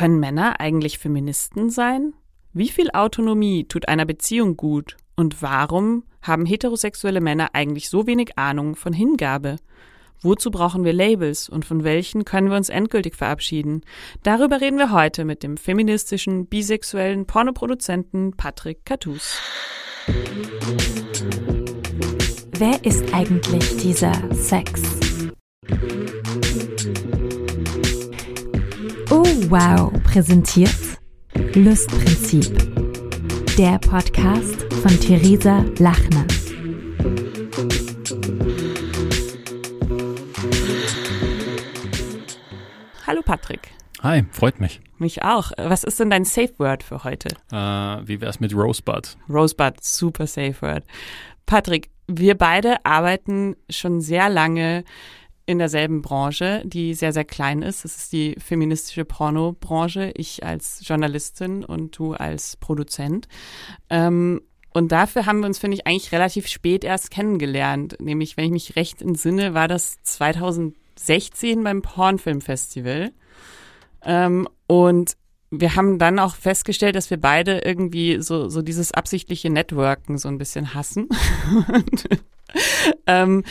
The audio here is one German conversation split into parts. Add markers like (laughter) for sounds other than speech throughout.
Können Männer eigentlich Feministen sein? Wie viel Autonomie tut einer Beziehung gut? Und warum haben heterosexuelle Männer eigentlich so wenig Ahnung von Hingabe? Wozu brauchen wir Labels und von welchen können wir uns endgültig verabschieden? Darüber reden wir heute mit dem feministischen, bisexuellen Pornoproduzenten Patrick Catus. Wer ist eigentlich dieser Sex? Wow, präsentiert Lustprinzip. Der Podcast von Theresa Lachner. Hallo Patrick. Hi, freut mich. Mich auch. Was ist denn dein Safe Word für heute? Äh, wie wär's mit Rosebud? Rosebud, super Safe Word. Patrick, wir beide arbeiten schon sehr lange in derselben Branche, die sehr, sehr klein ist. Das ist die feministische Pornobranche. Ich als Journalistin und du als Produzent. Ähm, und dafür haben wir uns, finde ich, eigentlich relativ spät erst kennengelernt. Nämlich, wenn ich mich recht entsinne, war das 2000 16 beim Pornfilmfestival. Ähm, und wir haben dann auch festgestellt, dass wir beide irgendwie so, so dieses absichtliche Networken so ein bisschen hassen. (laughs) und, ähm,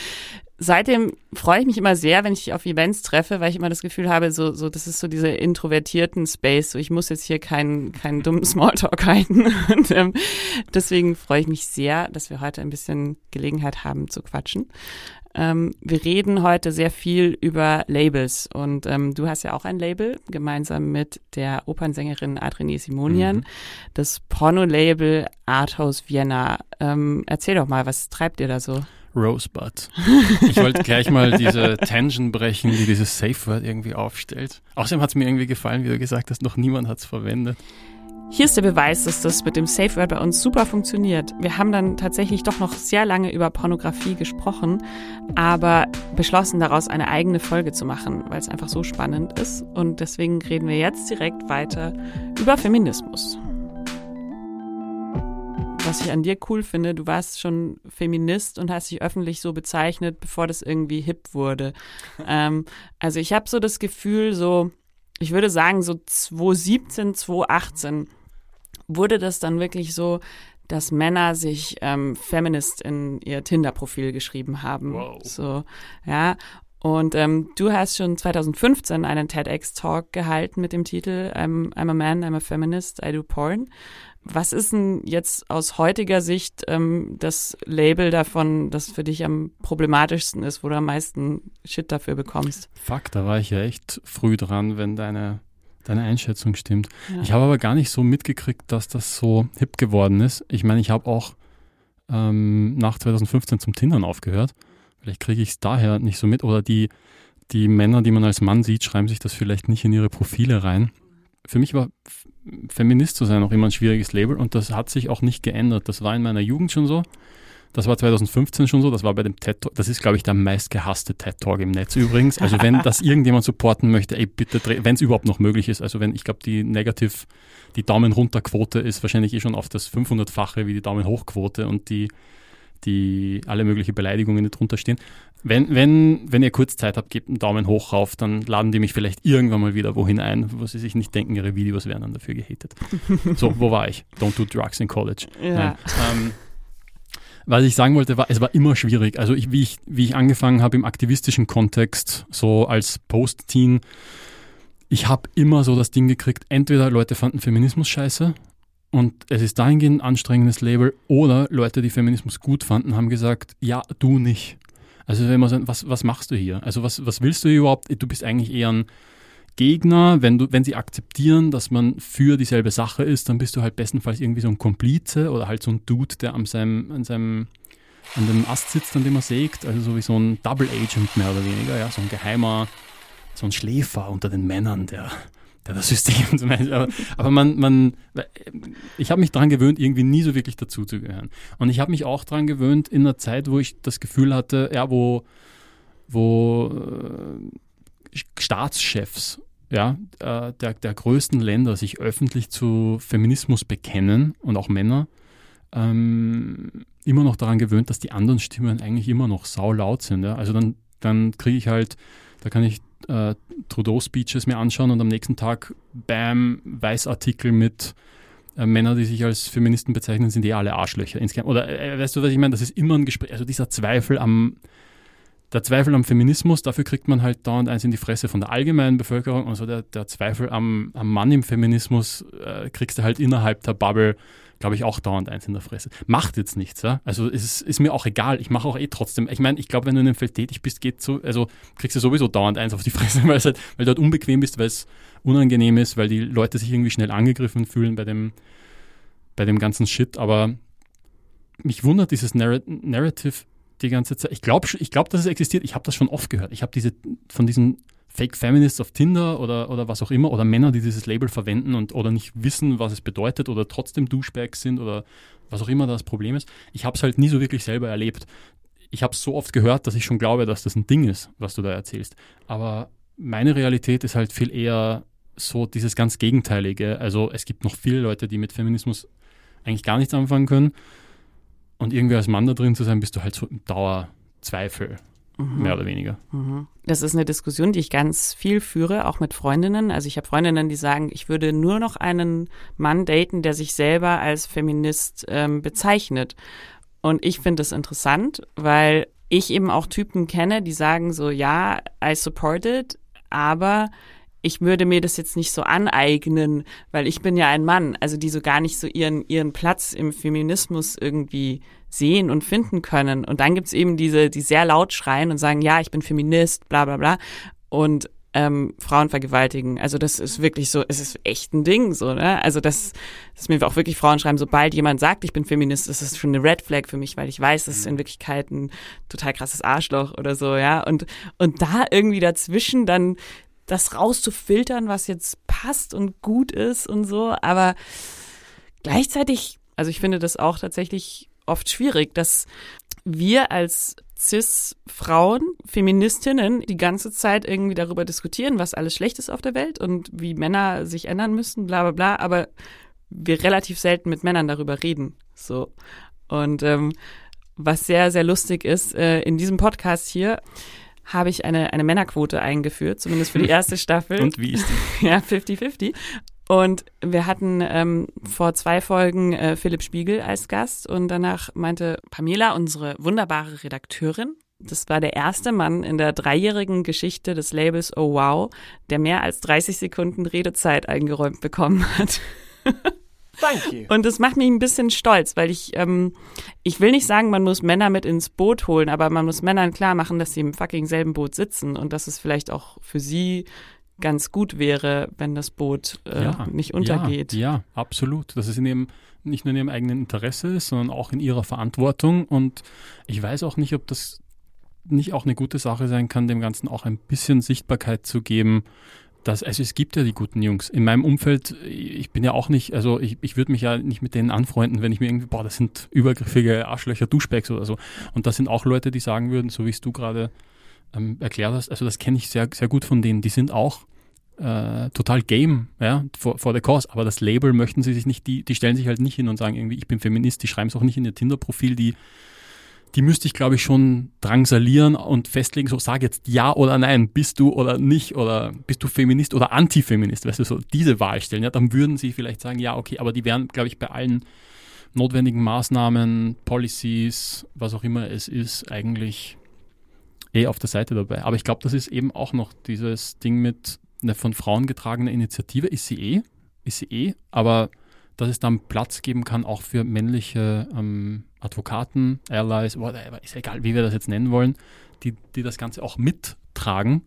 seitdem freue ich mich immer sehr, wenn ich dich auf Events treffe, weil ich immer das Gefühl habe, so, so, das ist so diese introvertierten Space, so ich muss jetzt hier keinen, keinen dummen Smalltalk (laughs) halten. Und ähm, deswegen freue ich mich sehr, dass wir heute ein bisschen Gelegenheit haben zu quatschen. Ähm, wir reden heute sehr viel über Labels und ähm, du hast ja auch ein Label gemeinsam mit der Opernsängerin Adrene Simonian, mhm. das Porno-Label Arthouse Vienna. Ähm, erzähl doch mal, was treibt ihr da so? Rosebud. Ich wollte gleich mal diese Tension brechen, die dieses Safe Word irgendwie aufstellt. Außerdem hat es mir irgendwie gefallen, wie du gesagt hast, noch niemand hat es verwendet. Hier ist der Beweis, dass das mit dem Safe Word bei uns super funktioniert. Wir haben dann tatsächlich doch noch sehr lange über Pornografie gesprochen, aber beschlossen daraus eine eigene Folge zu machen, weil es einfach so spannend ist. Und deswegen reden wir jetzt direkt weiter über Feminismus. Was ich an dir cool finde, du warst schon Feminist und hast dich öffentlich so bezeichnet, bevor das irgendwie hip wurde. Ähm, also ich habe so das Gefühl, so, ich würde sagen, so 2017, 2018 wurde das dann wirklich so, dass Männer sich ähm, Feminist in ihr Tinder-Profil geschrieben haben. Wow. So, ja. Und ähm, du hast schon 2015 einen TEDx-Talk gehalten mit dem Titel I'm, I'm a Man, I'm a Feminist, I do Porn. Was ist denn jetzt aus heutiger Sicht ähm, das Label davon, das für dich am problematischsten ist, wo du am meisten Shit dafür bekommst? Fuck, da war ich ja echt früh dran, wenn deine deine Einschätzung stimmt. Ja. Ich habe aber gar nicht so mitgekriegt, dass das so hip geworden ist. Ich meine, ich habe auch ähm, nach 2015 zum Tindern aufgehört. Vielleicht kriege ich es daher nicht so mit. Oder die, die Männer, die man als Mann sieht, schreiben sich das vielleicht nicht in ihre Profile rein. Für mich war Feminist zu sein auch immer ein schwieriges Label und das hat sich auch nicht geändert. Das war in meiner Jugend schon so. Das war 2015 schon so, das war bei dem TED Talk, das ist glaube ich der meistgehasste TED Talk im Netz übrigens. Also wenn das (laughs) irgendjemand supporten möchte, ey bitte, wenn es überhaupt noch möglich ist, also wenn, ich glaube die Negativ, die Daumen runter Quote ist wahrscheinlich eh schon auf das 500-fache wie die Daumen hoch Quote und die, die alle möglichen Beleidigungen, die drunter stehen. Wenn, wenn, wenn ihr kurz Zeit habt, gebt einen Daumen hoch rauf, dann laden die mich vielleicht irgendwann mal wieder wohin ein, wo sie sich nicht denken, ihre Videos werden dann dafür gehatet. (laughs) so, wo war ich? Don't do drugs in college. Ja. Ähm, was ich sagen wollte, war, es war immer schwierig. Also ich, wie, ich, wie ich angefangen habe im aktivistischen Kontext, so als Post-Teen, ich habe immer so das Ding gekriegt, entweder Leute fanden Feminismus scheiße und es ist dahingehend ein anstrengendes Label, oder Leute, die Feminismus gut fanden, haben gesagt, ja, du nicht. Also wenn man sagt, was, was machst du hier? Also was, was willst du hier überhaupt? Du bist eigentlich eher ein Gegner, wenn, du, wenn sie akzeptieren, dass man für dieselbe Sache ist, dann bist du halt bestenfalls irgendwie so ein Komplize oder halt so ein Dude, der an seinem, an seinem an dem Ast sitzt, an dem er sägt, also so wie so ein Double Agent mehr oder weniger, ja, so ein geheimer, so ein Schläfer unter den Männern, der, der das System zum Beispiel. Aber, aber man, man, ich habe mich daran gewöhnt, irgendwie nie so wirklich dazuzugehören. Und ich habe mich auch daran gewöhnt, in einer Zeit, wo ich das Gefühl hatte, ja, wo, wo äh, Staatschefs ja, äh, der, der größten Länder sich öffentlich zu Feminismus bekennen und auch Männer, ähm, immer noch daran gewöhnt, dass die anderen Stimmen eigentlich immer noch saulaut sind. Ja? Also dann, dann kriege ich halt, da kann ich äh, Trudeau-Speeches mir anschauen und am nächsten Tag, bam, Weißartikel mit äh, Männer, die sich als Feministen bezeichnen, sind eh alle Arschlöcher. Insgesamt. Oder äh, weißt du, was ich meine? Das ist immer ein Gespräch, also dieser Zweifel am, der Zweifel am Feminismus, dafür kriegt man halt dauernd eins in die Fresse von der allgemeinen Bevölkerung. Also der, der Zweifel am, am Mann im Feminismus äh, kriegst du halt innerhalb der Bubble, glaube ich, auch dauernd eins in der Fresse. Macht jetzt nichts, ja? Also es ist, ist mir auch egal. Ich mache auch eh trotzdem. Ich meine, ich glaube, wenn du in einem Feld tätig bist, geht so, also kriegst du sowieso dauernd eins auf die (laughs) Fresse, weil, halt, weil du halt unbequem bist, weil es unangenehm ist, weil die Leute sich irgendwie schnell angegriffen fühlen bei dem, bei dem ganzen Shit. Aber mich wundert dieses Narrative die ganze Zeit. Ich glaube, ich glaub, dass es existiert. Ich habe das schon oft gehört. Ich habe diese von diesen Fake Feminists auf Tinder oder, oder was auch immer oder Männer, die dieses Label verwenden und oder nicht wissen, was es bedeutet oder trotzdem Douchebags sind oder was auch immer das Problem ist. Ich habe es halt nie so wirklich selber erlebt. Ich habe es so oft gehört, dass ich schon glaube, dass das ein Ding ist, was du da erzählst. Aber meine Realität ist halt viel eher so dieses ganz Gegenteilige. Also es gibt noch viele Leute, die mit Feminismus eigentlich gar nichts anfangen können und irgendwie als Mann da drin zu sein, bist du halt so im Dauerzweifel, mhm. mehr oder weniger. Mhm. Das ist eine Diskussion, die ich ganz viel führe, auch mit Freundinnen. Also ich habe Freundinnen, die sagen, ich würde nur noch einen Mann daten, der sich selber als Feminist ähm, bezeichnet. Und ich finde das interessant, weil ich eben auch Typen kenne, die sagen so, ja, I support it, aber ich würde mir das jetzt nicht so aneignen, weil ich bin ja ein Mann, also die so gar nicht so ihren, ihren Platz im Feminismus irgendwie sehen und finden können. Und dann gibt's eben diese, die sehr laut schreien und sagen, ja, ich bin Feminist, bla bla bla. Und ähm, Frauen vergewaltigen. Also das ist wirklich so, es ist echt ein Ding, so, ne? Also das, das mir auch wirklich Frauen schreiben, sobald jemand sagt, ich bin Feminist, ist das schon eine Red Flag für mich, weil ich weiß, das ist in Wirklichkeit ein total krasses Arschloch oder so, ja. Und, und da irgendwie dazwischen dann das rauszufiltern, was jetzt passt und gut ist und so. Aber gleichzeitig, also ich finde das auch tatsächlich oft schwierig, dass wir als Cis-Frauen, Feministinnen, die ganze Zeit irgendwie darüber diskutieren, was alles schlecht ist auf der Welt und wie Männer sich ändern müssen, bla bla bla, aber wir relativ selten mit Männern darüber reden. So. Und ähm, was sehr, sehr lustig ist, äh, in diesem Podcast hier habe ich eine, eine Männerquote eingeführt, zumindest für die (laughs) erste Staffel. Und wie ist die? (laughs) ja, 50-50. Und wir hatten ähm, vor zwei Folgen äh, Philipp Spiegel als Gast und danach meinte Pamela, unsere wunderbare Redakteurin, das war der erste Mann in der dreijährigen Geschichte des Labels Oh Wow, der mehr als 30 Sekunden Redezeit eingeräumt bekommen hat. Thank you. Und das macht mich ein bisschen stolz, weil ich, ähm, ich will nicht sagen, man muss Männer mit ins Boot holen, aber man muss Männern klar machen, dass sie im fucking selben Boot sitzen und dass es vielleicht auch für sie ganz gut wäre, wenn das Boot äh, ja, nicht untergeht. Ja, ja, absolut. Dass es in ihrem, nicht nur in ihrem eigenen Interesse ist, sondern auch in ihrer Verantwortung. Und ich weiß auch nicht, ob das nicht auch eine gute Sache sein kann, dem Ganzen auch ein bisschen Sichtbarkeit zu geben, das, also es gibt ja die guten Jungs. In meinem Umfeld, ich bin ja auch nicht, also ich, ich würde mich ja nicht mit denen anfreunden, wenn ich mir irgendwie, boah, das sind übergriffige Arschlöcher, Duschbacks oder so. Und das sind auch Leute, die sagen würden, so wie es du gerade ähm, erklärt hast, also das kenne ich sehr, sehr gut von denen. Die sind auch äh, total game, ja, for, for the cause. Aber das Label möchten sie sich nicht, die, die stellen sich halt nicht hin und sagen irgendwie, ich bin Feminist, die schreiben es auch nicht in ihr Tinder-Profil, die die müsste ich, glaube ich, schon drangsalieren und festlegen, so sag jetzt ja oder nein, bist du oder nicht oder bist du Feminist oder Antifeminist, weißt du, so diese Wahl stellen, ja, dann würden sie vielleicht sagen, ja, okay, aber die wären, glaube ich, bei allen notwendigen Maßnahmen, Policies, was auch immer es ist, eigentlich eh auf der Seite dabei. Aber ich glaube, das ist eben auch noch dieses Ding mit einer von Frauen getragene Initiative, ist sie eh, ist sie eh, aber dass es dann Platz geben kann, auch für männliche ähm, Advokaten, Allies, whatever, ist egal, wie wir das jetzt nennen wollen, die, die das Ganze auch mittragen.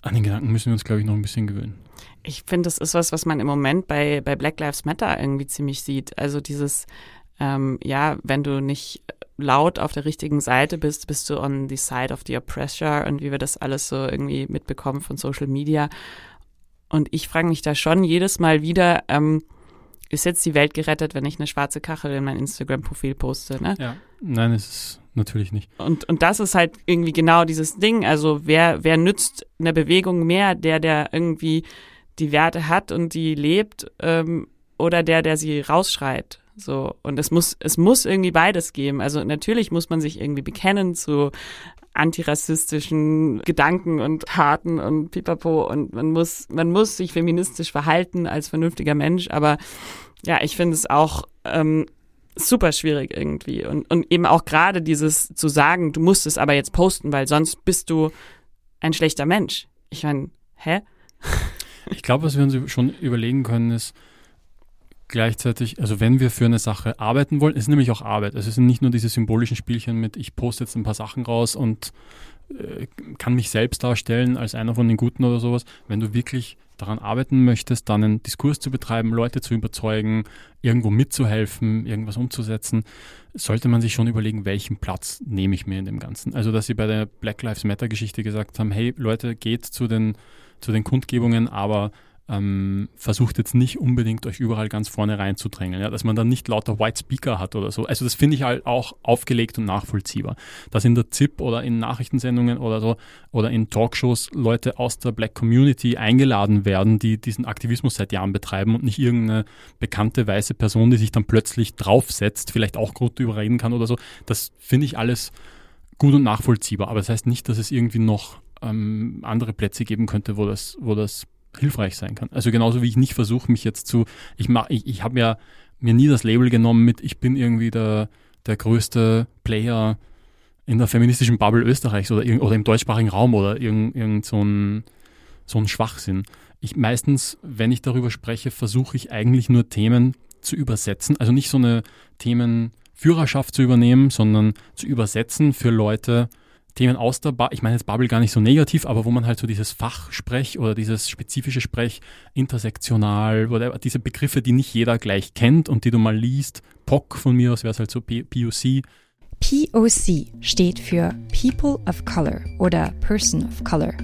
An den Gedanken müssen wir uns, glaube ich, noch ein bisschen gewöhnen. Ich finde, das ist was, was man im Moment bei, bei Black Lives Matter irgendwie ziemlich sieht. Also dieses, ähm, ja, wenn du nicht laut auf der richtigen Seite bist, bist du on the side of the oppressor und wie wir das alles so irgendwie mitbekommen von Social Media. Und ich frage mich da schon jedes Mal wieder, ähm, ist jetzt die Welt gerettet, wenn ich eine schwarze Kachel in mein Instagram-Profil poste, ne? Ja, nein, es ist natürlich nicht. Und, und das ist halt irgendwie genau dieses Ding. Also wer, wer nützt eine Bewegung mehr, der, der irgendwie die Werte hat und die lebt, ähm, oder der, der sie rausschreit? So. Und es muss, es muss irgendwie beides geben. Also natürlich muss man sich irgendwie bekennen zu antirassistischen Gedanken und Taten und pipapo und man muss, man muss sich feministisch verhalten als vernünftiger Mensch, aber ja, ich finde es auch ähm, super schwierig irgendwie und, und eben auch gerade dieses zu sagen, du musst es aber jetzt posten, weil sonst bist du ein schlechter Mensch. Ich meine, hä? Ich glaube, was wir uns schon überlegen können, ist, gleichzeitig, also wenn wir für eine Sache arbeiten wollen, ist nämlich auch Arbeit. Es sind nicht nur diese symbolischen Spielchen mit, ich poste jetzt ein paar Sachen raus und äh, kann mich selbst darstellen als einer von den Guten oder sowas. Wenn du wirklich daran arbeiten möchtest, dann einen Diskurs zu betreiben, Leute zu überzeugen, irgendwo mitzuhelfen, irgendwas umzusetzen, sollte man sich schon überlegen, welchen Platz nehme ich mir in dem Ganzen. Also, dass sie bei der Black Lives Matter Geschichte gesagt haben, hey Leute, geht zu den, zu den Kundgebungen, aber ähm, versucht jetzt nicht unbedingt euch überall ganz vorne reinzudrängen, ja, dass man dann nicht lauter White Speaker hat oder so. Also das finde ich halt auch aufgelegt und nachvollziehbar. Dass in der ZIP oder in Nachrichtensendungen oder so oder in Talkshows Leute aus der Black Community eingeladen werden, die diesen Aktivismus seit Jahren betreiben und nicht irgendeine bekannte weiße Person, die sich dann plötzlich draufsetzt, vielleicht auch gut überreden kann oder so. Das finde ich alles gut und nachvollziehbar. Aber das heißt nicht, dass es irgendwie noch ähm, andere Plätze geben könnte, wo das, wo das hilfreich sein kann. Also genauso wie ich nicht versuche, mich jetzt zu, ich mach, ich, ich habe ja mir nie das Label genommen mit, ich bin irgendwie der, der größte Player in der feministischen Bubble Österreichs oder, oder im deutschsprachigen Raum oder irgend, irgend so, ein, so ein Schwachsinn. Ich meistens, wenn ich darüber spreche, versuche ich eigentlich nur Themen zu übersetzen, also nicht so eine Themenführerschaft zu übernehmen, sondern zu übersetzen für Leute, Themen aus der Bubble, ich meine jetzt Bubble gar nicht so negativ, aber wo man halt so dieses Fachsprech oder dieses spezifische Sprech intersektional, whatever, diese Begriffe, die nicht jeder gleich kennt und die du mal liest, POC von mir aus wäre es halt so POC. POC steht für People of Color oder Person of Color.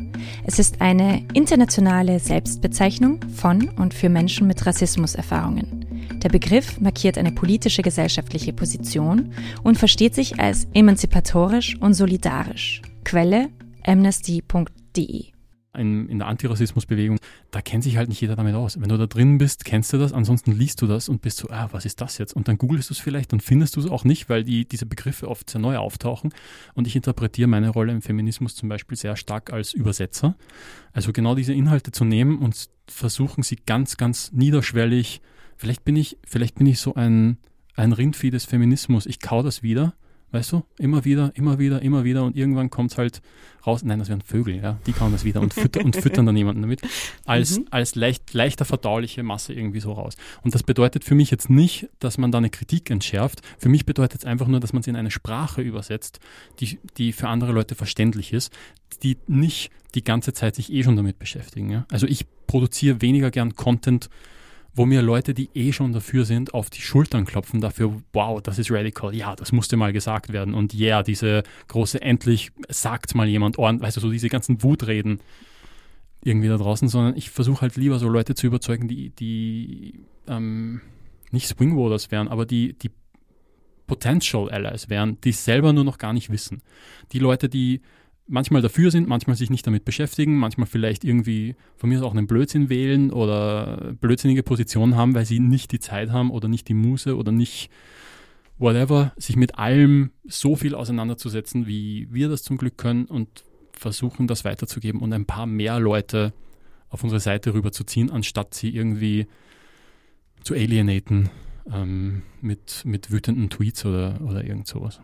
Es ist eine internationale Selbstbezeichnung von und für Menschen mit Rassismuserfahrungen. Der Begriff markiert eine politische gesellschaftliche Position und versteht sich als emanzipatorisch und solidarisch. Quelle amnesty.de in, der Antirassismusbewegung, da kennt sich halt nicht jeder damit aus. Wenn du da drin bist, kennst du das, ansonsten liest du das und bist so, ah, was ist das jetzt? Und dann googelst du es vielleicht, dann findest du es auch nicht, weil die, diese Begriffe oft sehr neu auftauchen. Und ich interpretiere meine Rolle im Feminismus zum Beispiel sehr stark als Übersetzer. Also genau diese Inhalte zu nehmen und versuchen sie ganz, ganz niederschwellig, vielleicht bin ich, vielleicht bin ich so ein, ein Rindvieh des Feminismus, ich kau das wieder Weißt du? Immer wieder, immer wieder, immer wieder und irgendwann kommt es halt raus. Nein, das wären Vögel, ja. Die kauen das wieder und, fütter, und füttern dann jemanden damit. (laughs) Als, mhm. als leicht, leichter verdauliche Masse irgendwie so raus. Und das bedeutet für mich jetzt nicht, dass man da eine Kritik entschärft. Für mich bedeutet es einfach nur, dass man es in eine Sprache übersetzt, die, die für andere Leute verständlich ist, die nicht die ganze Zeit sich eh schon damit beschäftigen. Ja? Also ich produziere weniger gern Content, wo mir Leute, die eh schon dafür sind, auf die Schultern klopfen dafür, wow, das ist radical, ja, das musste mal gesagt werden und ja, yeah, diese große, endlich sagt mal jemand, weißt du, so diese ganzen Wutreden irgendwie da draußen, sondern ich versuche halt lieber so Leute zu überzeugen, die, die ähm, nicht Swingvoters wären, aber die, die Potential Allies wären, die selber nur noch gar nicht wissen. Die Leute, die manchmal dafür sind, manchmal sich nicht damit beschäftigen, manchmal vielleicht irgendwie von mir aus auch einen Blödsinn wählen oder blödsinnige Positionen haben, weil sie nicht die Zeit haben oder nicht die Muße oder nicht whatever, sich mit allem so viel auseinanderzusetzen, wie wir das zum Glück können und versuchen, das weiterzugeben und ein paar mehr Leute auf unsere Seite rüberzuziehen, anstatt sie irgendwie zu alienaten ähm, mit, mit wütenden Tweets oder, oder irgend sowas.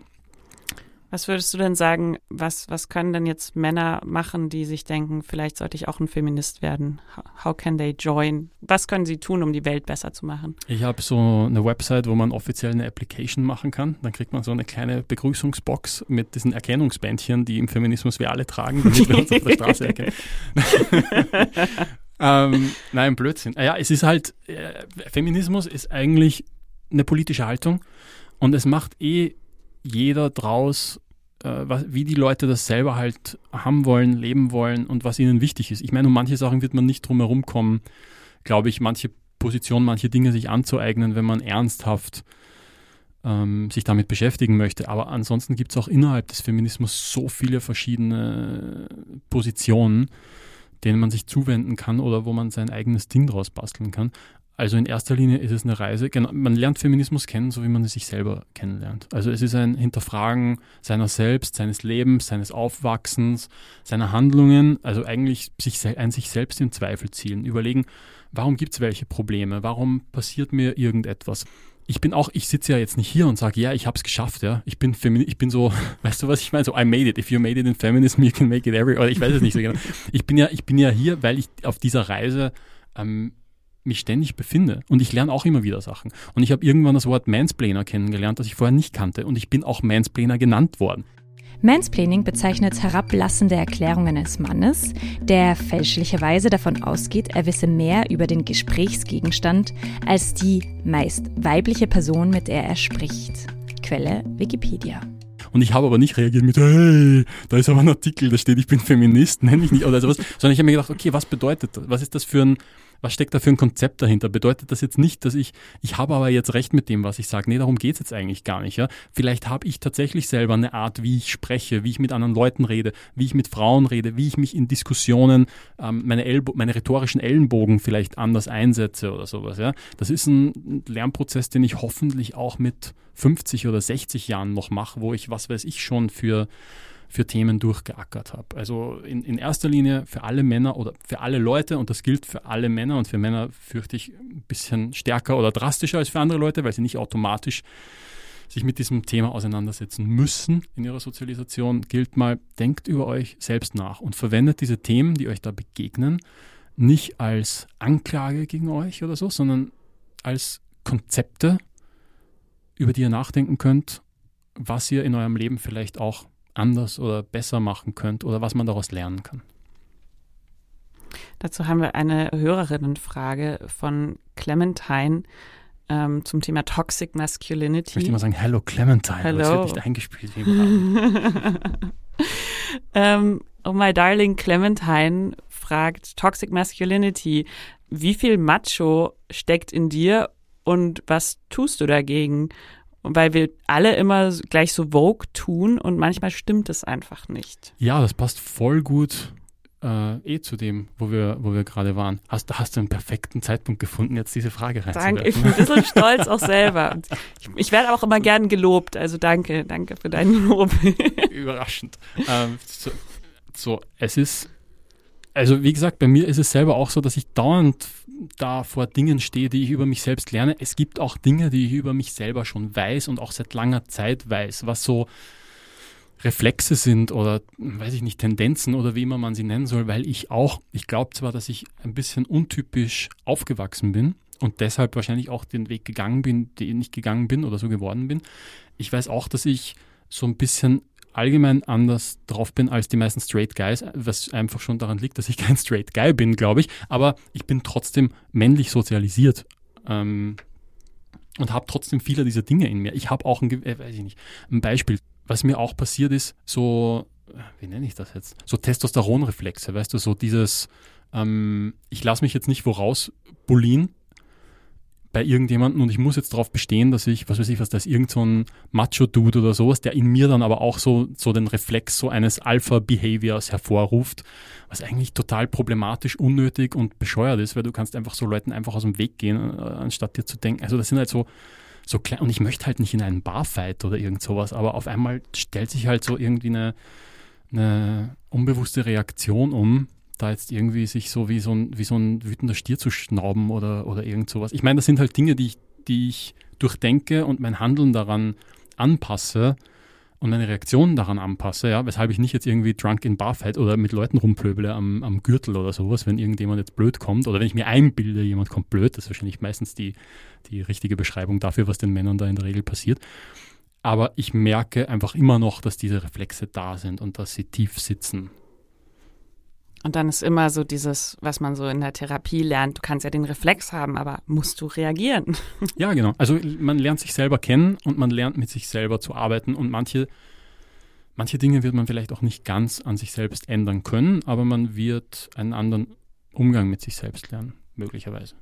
Was würdest du denn sagen, was, was können denn jetzt Männer machen, die sich denken, vielleicht sollte ich auch ein Feminist werden? How can they join? Was können sie tun, um die Welt besser zu machen? Ich habe so eine Website, wo man offiziell eine Application machen kann. Dann kriegt man so eine kleine Begrüßungsbox mit diesen Erkennungsbändchen, die im Feminismus wir alle tragen, (laughs) damit wir uns auf der Straße erkennen. (laughs) ähm, nein, Blödsinn. Ja, es ist halt, äh, Feminismus ist eigentlich eine politische Haltung und es macht eh jeder draus, äh, was, wie die Leute das selber halt haben wollen, leben wollen und was ihnen wichtig ist. Ich meine, um manche Sachen wird man nicht drum herum kommen, glaube ich, manche Positionen, manche Dinge sich anzueignen, wenn man ernsthaft ähm, sich damit beschäftigen möchte. Aber ansonsten gibt es auch innerhalb des Feminismus so viele verschiedene Positionen, denen man sich zuwenden kann oder wo man sein eigenes Ding draus basteln kann. Also in erster Linie ist es eine Reise, man lernt Feminismus kennen, so wie man sich selber kennenlernt. Also es ist ein Hinterfragen seiner selbst, seines Lebens, seines Aufwachsens, seiner Handlungen, also eigentlich sich, ein sich selbst in Zweifel zielen, überlegen, warum gibt es welche Probleme, warum passiert mir irgendetwas. Ich bin auch, ich sitze ja jetzt nicht hier und sage, ja, ich habe es geschafft, ja. Ich bin Femini ich bin so, (laughs) weißt du, was ich meine? So, I made it. If you made it in feminism, you can make it every, oder ich weiß es nicht so genau. Ich bin ja, ich bin ja hier, weil ich auf dieser Reise ähm, mich ständig befinde. Und ich lerne auch immer wieder Sachen. Und ich habe irgendwann das Wort Mansplainer kennengelernt, das ich vorher nicht kannte. Und ich bin auch Mansplainer genannt worden. Mansplaining bezeichnet herablassende Erklärungen eines Mannes, der fälschlicherweise davon ausgeht, er wisse mehr über den Gesprächsgegenstand als die meist weibliche Person, mit der er spricht. Quelle Wikipedia. Und ich habe aber nicht reagiert mit, hey, da ist aber ein Artikel, da steht, ich bin Feminist, nenne ich nicht oder sowas, sondern ich habe mir gedacht, okay, was bedeutet das? Was ist das für ein, was steckt da für ein Konzept dahinter? Bedeutet das jetzt nicht, dass ich, ich habe aber jetzt recht mit dem, was ich sage? Nee, darum geht es jetzt eigentlich gar nicht. Ja? Vielleicht habe ich tatsächlich selber eine Art, wie ich spreche, wie ich mit anderen Leuten rede, wie ich mit Frauen rede, wie ich mich in Diskussionen, ähm, meine, Ellbo meine rhetorischen Ellenbogen vielleicht anders einsetze oder sowas. Ja? Das ist ein Lernprozess, den ich hoffentlich auch mit 50 oder 60 Jahren noch mache, wo ich, was weiß ich schon für für Themen durchgeackert habe. Also in, in erster Linie für alle Männer oder für alle Leute und das gilt für alle Männer und für Männer fürchte ich ein bisschen stärker oder drastischer als für andere Leute, weil sie nicht automatisch sich mit diesem Thema auseinandersetzen müssen in ihrer Sozialisation, gilt mal, denkt über euch selbst nach und verwendet diese Themen, die euch da begegnen, nicht als Anklage gegen euch oder so, sondern als Konzepte, über die ihr nachdenken könnt, was ihr in eurem Leben vielleicht auch anders oder besser machen könnt oder was man daraus lernen kann. Dazu haben wir eine Hörerinnenfrage von Clementine ähm, zum Thema Toxic Masculinity. Ich möchte mal sagen, Hello Clementine, Hello. das wird nicht eingespielt. (laughs) ähm, oh my darling Clementine fragt, Toxic Masculinity, wie viel Macho steckt in dir und was tust du dagegen? Weil wir alle immer gleich so Vogue tun und manchmal stimmt es einfach nicht. Ja, das passt voll gut äh, eh zu dem, wo wir, wo wir gerade waren. Hast, hast du einen perfekten Zeitpunkt gefunden, jetzt diese Frage reinzuwerfen? Danke, ich bin ein bisschen (laughs) stolz auch selber. Ich, ich, werde auch immer gern gelobt, also danke, danke für deinen Lob. (laughs) Überraschend. Ähm, so, so, es ist, also wie gesagt, bei mir ist es selber auch so, dass ich dauernd da vor Dingen stehe, die ich über mich selbst lerne. Es gibt auch Dinge, die ich über mich selber schon weiß und auch seit langer Zeit weiß, was so Reflexe sind oder, weiß ich nicht, Tendenzen oder wie immer man sie nennen soll, weil ich auch, ich glaube zwar, dass ich ein bisschen untypisch aufgewachsen bin und deshalb wahrscheinlich auch den Weg gegangen bin, den ich gegangen bin oder so geworden bin. Ich weiß auch, dass ich so ein bisschen allgemein anders drauf bin als die meisten Straight Guys, was einfach schon daran liegt, dass ich kein Straight Guy bin, glaube ich. Aber ich bin trotzdem männlich sozialisiert ähm, und habe trotzdem viele dieser Dinge in mir. Ich habe auch ein, äh, weiß ich nicht, ein Beispiel. Was mir auch passiert ist, so, wie nenne ich das jetzt? So Testosteronreflexe, weißt du, so dieses, ähm, ich lasse mich jetzt nicht woraus bullien, bei irgendjemandem und ich muss jetzt darauf bestehen, dass ich, was weiß ich, was das ist, irgend so ein Macho-Dude oder sowas, der in mir dann aber auch so, so den Reflex so eines Alpha-Behaviors hervorruft, was eigentlich total problematisch, unnötig und bescheuert ist, weil du kannst einfach so Leuten einfach aus dem Weg gehen, äh, anstatt dir zu denken. Also das sind halt so, so klein. Und ich möchte halt nicht in einen Barfight oder irgend sowas, aber auf einmal stellt sich halt so irgendwie eine, eine unbewusste Reaktion um, da jetzt irgendwie sich so wie so ein, wie so ein wütender Stier zu schnauben oder, oder irgend sowas. Ich meine, das sind halt Dinge, die ich, die ich durchdenke und mein Handeln daran anpasse und meine Reaktionen daran anpasse, ja, weshalb ich nicht jetzt irgendwie drunk in Barfight oder mit Leuten rumplöbele am, am Gürtel oder sowas, wenn irgendjemand jetzt blöd kommt oder wenn ich mir einbilde, jemand kommt blöd, das ist wahrscheinlich meistens die, die richtige Beschreibung dafür, was den Männern da in der Regel passiert. Aber ich merke einfach immer noch, dass diese Reflexe da sind und dass sie tief sitzen. Und dann ist immer so dieses, was man so in der Therapie lernt, du kannst ja den Reflex haben, aber musst du reagieren? (laughs) Ja, genau. Also man lernt sich selber kennen und man lernt mit sich selber zu arbeiten und manche, manche Dinge wird man vielleicht auch nicht ganz an sich selbst ändern können, aber man wird einen anderen Umgang mit sich selbst lernen, möglicherweise.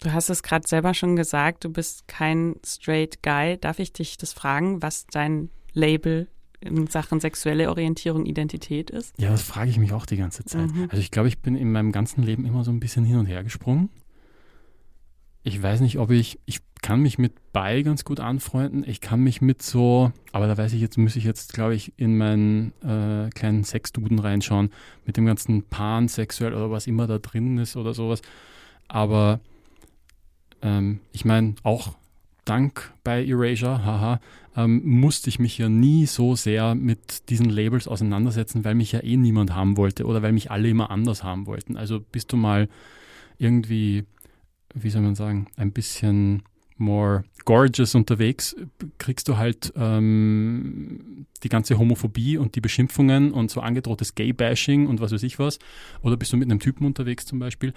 Du hast es gerade selber schon gesagt, du bist kein straight Guy. Darf ich dich das fragen, was dein Label in Sachen sexuelle Orientierung, Identität ist? Ja, das frage ich mich auch die ganze Zeit. Mhm. Also ich glaube, ich bin in meinem ganzen Leben immer so ein bisschen hin und her gesprungen. Ich weiß nicht, ob ich, ich kann mich mit bei ganz gut anfreunden. Ich kann mich mit so, aber da weiß ich jetzt, muss ich jetzt, glaube ich, in meinen äh, kleinen Sexduden reinschauen, mit dem ganzen Pansexuell oder was immer da drin ist oder sowas. Aber ähm, ich meine, auch dank bei Erasure, haha, ähm, musste ich mich ja nie so sehr mit diesen Labels auseinandersetzen, weil mich ja eh niemand haben wollte oder weil mich alle immer anders haben wollten. Also bist du mal irgendwie, wie soll man sagen, ein bisschen more gorgeous unterwegs, kriegst du halt ähm, die ganze Homophobie und die Beschimpfungen und so angedrohtes Gay-Bashing und was weiß ich was. Oder bist du mit einem Typen unterwegs zum Beispiel,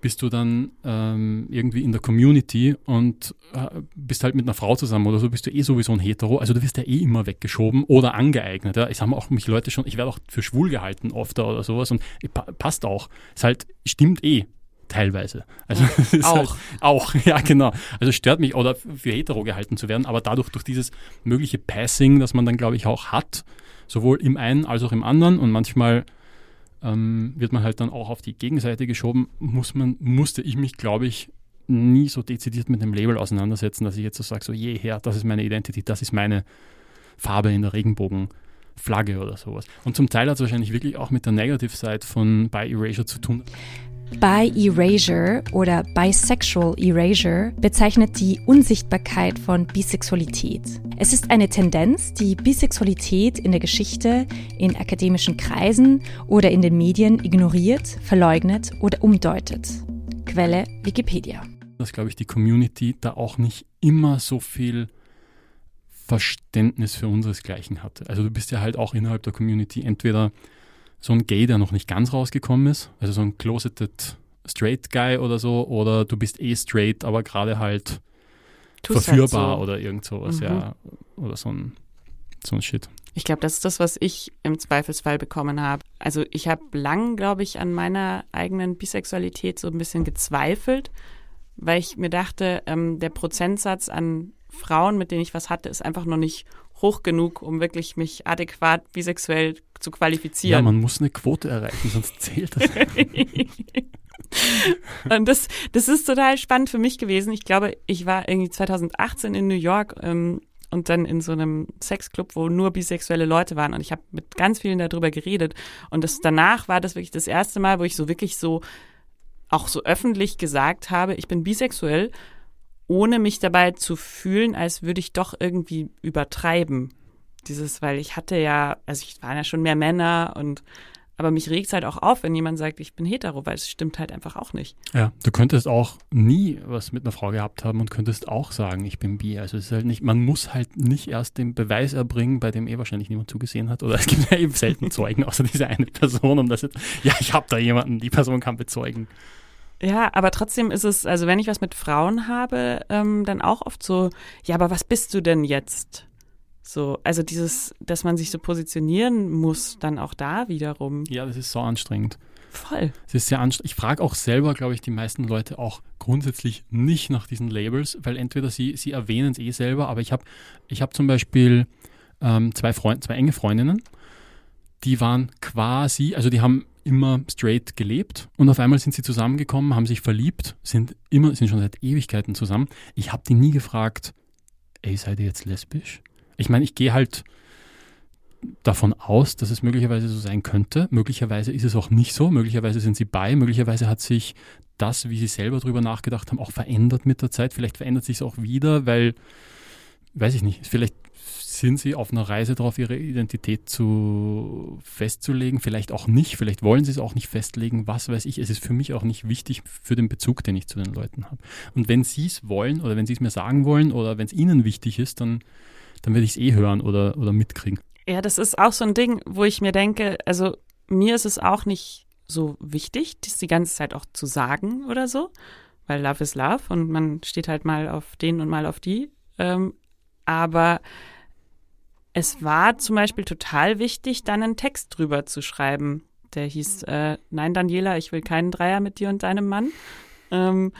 bist du dann ähm, irgendwie in der Community und äh, bist halt mit einer Frau zusammen oder so, bist du eh sowieso ein Hetero. Also du wirst ja eh immer weggeschoben oder angeeignet. Ja. Es haben auch mich Leute schon, ich werde auch für schwul gehalten oft oder sowas und passt auch. Es halt, stimmt eh teilweise. Also auch. (laughs) Halt, auch, (laughs) ja genau. Also stört mich oder für hetero gehalten zu werden, aber dadurch durch dieses mögliche Passing, das man dann glaube ich auch hat, sowohl im einen als auch im anderen und manchmal ähm, wird man halt dann auch auf die Gegenseite geschoben, muss man, musste ich mich glaube ich nie so dezidiert mit dem Label auseinandersetzen, dass ich jetzt so sage, so jeher, das ist meine Identität, das ist meine Farbe in der Regenbogenflagge oder sowas. Und zum Teil hat es wahrscheinlich wirklich auch mit der Negative Side von By Erasure zu tun. Bi-Erasure oder Bisexual Erasure bezeichnet die Unsichtbarkeit von Bisexualität. Es ist eine Tendenz, die Bisexualität in der Geschichte, in akademischen Kreisen oder in den Medien ignoriert, verleugnet oder umdeutet. Quelle Wikipedia. Dass, glaube ich, die Community da auch nicht immer so viel Verständnis für unseresgleichen hatte. Also du bist ja halt auch innerhalb der Community entweder so ein Gay, der noch nicht ganz rausgekommen ist, also so ein closeted straight Guy oder so, oder du bist eh straight, aber gerade halt Tust verführbar halt so. oder irgend sowas, mhm. ja, oder so ein, so ein Shit. Ich glaube, das ist das, was ich im Zweifelsfall bekommen habe. Also ich habe lang, glaube ich, an meiner eigenen Bisexualität so ein bisschen gezweifelt, weil ich mir dachte, ähm, der Prozentsatz an Frauen, mit denen ich was hatte, ist einfach noch nicht hoch genug, um wirklich mich adäquat bisexuell zu qualifizieren. Ja, man muss eine Quote erreichen, sonst (laughs) zählt das. (laughs) und das, das ist total spannend für mich gewesen. Ich glaube, ich war irgendwie 2018 in New York ähm, und dann in so einem Sexclub, wo nur bisexuelle Leute waren. Und ich habe mit ganz vielen darüber geredet. Und das, danach war das wirklich das erste Mal, wo ich so wirklich so auch so öffentlich gesagt habe, ich bin bisexuell ohne mich dabei zu fühlen, als würde ich doch irgendwie übertreiben. Dieses, weil ich hatte ja, also ich waren ja schon mehr Männer und aber mich regt es halt auch auf, wenn jemand sagt, ich bin hetero, weil es stimmt halt einfach auch nicht. Ja, du könntest auch nie was mit einer Frau gehabt haben und könntest auch sagen, ich bin bi. Also es ist halt nicht, man muss halt nicht erst den Beweis erbringen, bei dem eh wahrscheinlich niemand zugesehen hat. Oder (laughs) es gibt ja eben selten Zeugen, außer diese eine Person, um das jetzt, ja, ich habe da jemanden, die Person kann bezeugen. Ja, aber trotzdem ist es, also wenn ich was mit Frauen habe, ähm, dann auch oft so, ja, aber was bist du denn jetzt? So, also dieses, dass man sich so positionieren muss, dann auch da wiederum. Ja, das ist so anstrengend. Voll. Es ist sehr anstrengend. Ich frage auch selber, glaube ich, die meisten Leute auch grundsätzlich nicht nach diesen Labels, weil entweder sie, sie erwähnen es eh selber, aber ich habe ich hab zum Beispiel ähm, zwei, Freund, zwei enge Freundinnen, die waren quasi, also die haben immer straight gelebt und auf einmal sind sie zusammengekommen, haben sich verliebt, sind immer, sind schon seit Ewigkeiten zusammen. Ich habe die nie gefragt, ey, seid ihr jetzt lesbisch? Ich meine, ich gehe halt davon aus, dass es möglicherweise so sein könnte. Möglicherweise ist es auch nicht so. Möglicherweise sind sie bei. Möglicherweise hat sich das, wie sie selber darüber nachgedacht haben, auch verändert mit der Zeit. Vielleicht verändert sich es auch wieder, weil, weiß ich nicht, vielleicht sind sie auf einer Reise darauf, ihre Identität zu festzulegen, vielleicht auch nicht, vielleicht wollen sie es auch nicht festlegen, was weiß ich. Es ist für mich auch nicht wichtig für den Bezug, den ich zu den Leuten habe. Und wenn sie es wollen oder wenn sie es mir sagen wollen oder wenn es ihnen wichtig ist, dann, dann werde ich es eh hören oder, oder mitkriegen. Ja, das ist auch so ein Ding, wo ich mir denke, also mir ist es auch nicht so wichtig, das die ganze Zeit auch zu sagen oder so, weil Love is Love und man steht halt mal auf den und mal auf die. Ähm, aber es war zum Beispiel total wichtig, dann einen Text drüber zu schreiben. Der hieß äh, Nein, Daniela, ich will keinen Dreier mit dir und deinem Mann. Ähm,